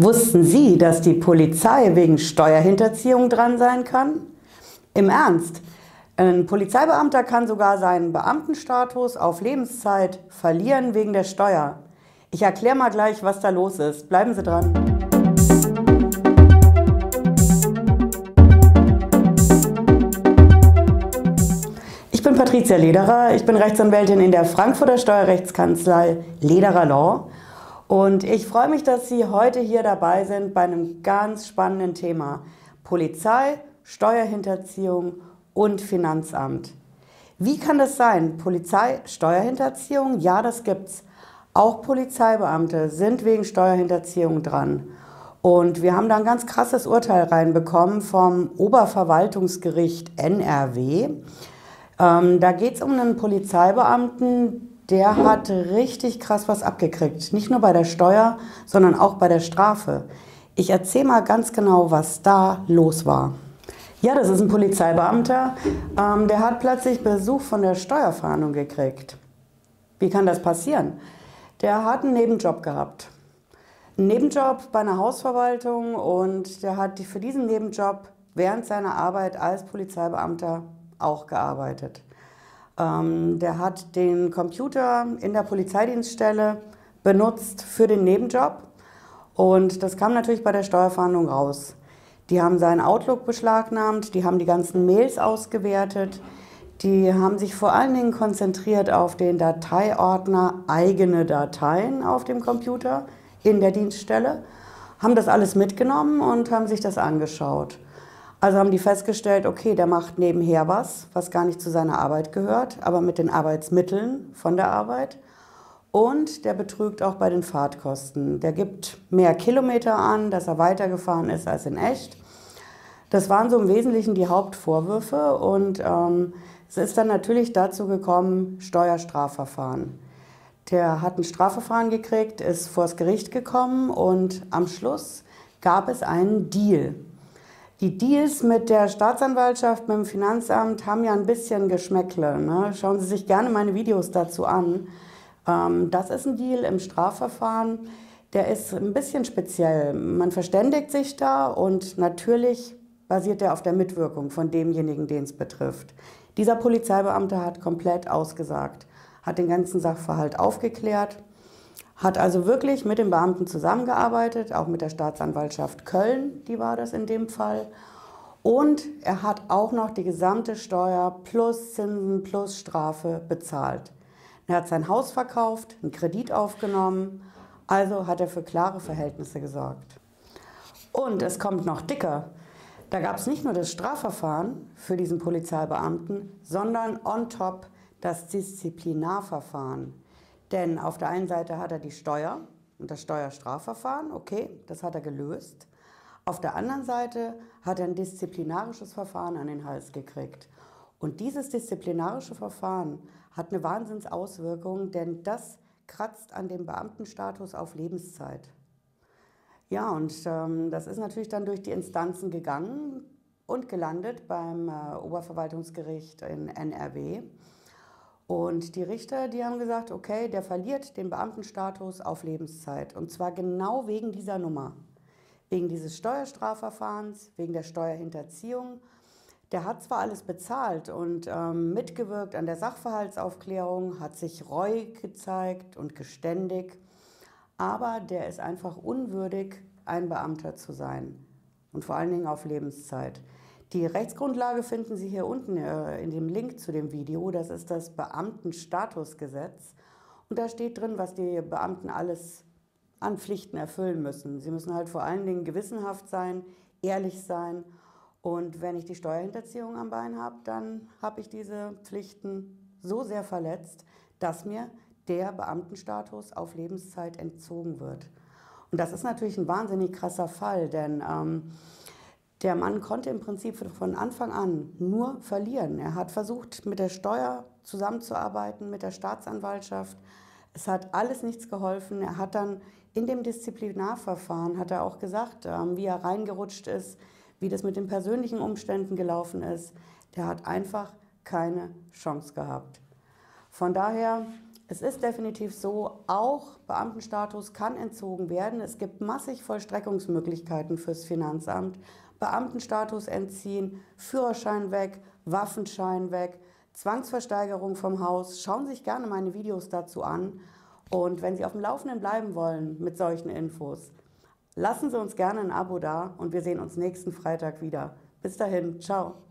Wussten Sie, dass die Polizei wegen Steuerhinterziehung dran sein kann? Im Ernst, ein Polizeibeamter kann sogar seinen Beamtenstatus auf Lebenszeit verlieren wegen der Steuer. Ich erkläre mal gleich, was da los ist. Bleiben Sie dran. Ich bin Patricia Lederer, ich bin Rechtsanwältin in der Frankfurter Steuerrechtskanzlei Lederer Law und ich freue mich, dass Sie heute hier dabei sind bei einem ganz spannenden Thema. Polizei, Steuerhinterziehung und Finanzamt. Wie kann das sein? Polizei, Steuerhinterziehung? Ja, das gibt's. Auch Polizeibeamte sind wegen Steuerhinterziehung dran. Und wir haben da ein ganz krasses Urteil reinbekommen vom Oberverwaltungsgericht NRW. Ähm, da geht es um einen Polizeibeamten, der hat richtig krass was abgekriegt. Nicht nur bei der Steuer, sondern auch bei der Strafe. Ich erzähle mal ganz genau, was da los war. Ja, das ist ein Polizeibeamter, ähm, der hat plötzlich Besuch von der Steuerfahndung gekriegt. Wie kann das passieren? Der hat einen Nebenjob gehabt. Einen Nebenjob bei einer Hausverwaltung und der hat für diesen Nebenjob während seiner Arbeit als Polizeibeamter auch gearbeitet. Ähm, der hat den Computer in der Polizeidienststelle benutzt für den Nebenjob und das kam natürlich bei der Steuerfahndung raus. Die haben seinen Outlook beschlagnahmt, die haben die ganzen Mails ausgewertet, die haben sich vor allen Dingen konzentriert auf den Dateiordner eigene Dateien auf dem Computer in der Dienststelle, haben das alles mitgenommen und haben sich das angeschaut. Also haben die festgestellt, okay, der macht nebenher was, was gar nicht zu seiner Arbeit gehört, aber mit den Arbeitsmitteln von der Arbeit. Und der betrügt auch bei den Fahrtkosten. Der gibt mehr Kilometer an, dass er weitergefahren ist als in echt. Das waren so im Wesentlichen die Hauptvorwürfe und ähm, es ist dann natürlich dazu gekommen, Steuerstrafverfahren. Der hat ein Strafverfahren gekriegt, ist vors Gericht gekommen und am Schluss gab es einen Deal. Die Deals mit der Staatsanwaltschaft, mit dem Finanzamt haben ja ein bisschen Geschmäckle. Ne? Schauen Sie sich gerne meine Videos dazu an. Ähm, das ist ein Deal im Strafverfahren, der ist ein bisschen speziell. Man verständigt sich da und natürlich basiert er auf der Mitwirkung von demjenigen, den es betrifft. Dieser Polizeibeamte hat komplett ausgesagt, hat den ganzen Sachverhalt aufgeklärt hat also wirklich mit den Beamten zusammengearbeitet, auch mit der Staatsanwaltschaft Köln, die war das in dem Fall. Und er hat auch noch die gesamte Steuer plus Zinsen plus Strafe bezahlt. Er hat sein Haus verkauft, einen Kredit aufgenommen, also hat er für klare Verhältnisse gesorgt. Und es kommt noch dicker. Da gab es nicht nur das Strafverfahren für diesen Polizeibeamten, sondern on top das Disziplinarverfahren. Denn auf der einen Seite hat er die Steuer und das Steuerstrafverfahren, okay, das hat er gelöst. Auf der anderen Seite hat er ein disziplinarisches Verfahren an den Hals gekriegt. Und dieses disziplinarische Verfahren hat eine Wahnsinnsauswirkung, denn das kratzt an dem Beamtenstatus auf Lebenszeit. Ja, und ähm, das ist natürlich dann durch die Instanzen gegangen und gelandet beim äh, Oberverwaltungsgericht in NRW. Und die Richter, die haben gesagt, okay, der verliert den Beamtenstatus auf Lebenszeit. Und zwar genau wegen dieser Nummer. Wegen dieses Steuerstrafverfahrens, wegen der Steuerhinterziehung. Der hat zwar alles bezahlt und ähm, mitgewirkt an der Sachverhaltsaufklärung, hat sich reu gezeigt und geständig, aber der ist einfach unwürdig, ein Beamter zu sein. Und vor allen Dingen auf Lebenszeit. Die Rechtsgrundlage finden Sie hier unten äh, in dem Link zu dem Video. Das ist das Beamtenstatusgesetz. Und da steht drin, was die Beamten alles an Pflichten erfüllen müssen. Sie müssen halt vor allen Dingen gewissenhaft sein, ehrlich sein. Und wenn ich die Steuerhinterziehung am Bein habe, dann habe ich diese Pflichten so sehr verletzt, dass mir der Beamtenstatus auf Lebenszeit entzogen wird. Und das ist natürlich ein wahnsinnig krasser Fall, denn ähm, der Mann konnte im Prinzip von Anfang an nur verlieren. Er hat versucht, mit der Steuer zusammenzuarbeiten, mit der Staatsanwaltschaft. Es hat alles nichts geholfen. Er hat dann in dem Disziplinarverfahren, hat er auch gesagt, ähm, wie er reingerutscht ist, wie das mit den persönlichen Umständen gelaufen ist. Der hat einfach keine Chance gehabt. Von daher Es ist definitiv so, auch Beamtenstatus kann entzogen werden. Es gibt massig Vollstreckungsmöglichkeiten fürs Finanzamt. Beamtenstatus entziehen, Führerschein weg, Waffenschein weg, Zwangsversteigerung vom Haus. Schauen Sie sich gerne meine Videos dazu an. Und wenn Sie auf dem Laufenden bleiben wollen mit solchen Infos, lassen Sie uns gerne ein Abo da und wir sehen uns nächsten Freitag wieder. Bis dahin, ciao.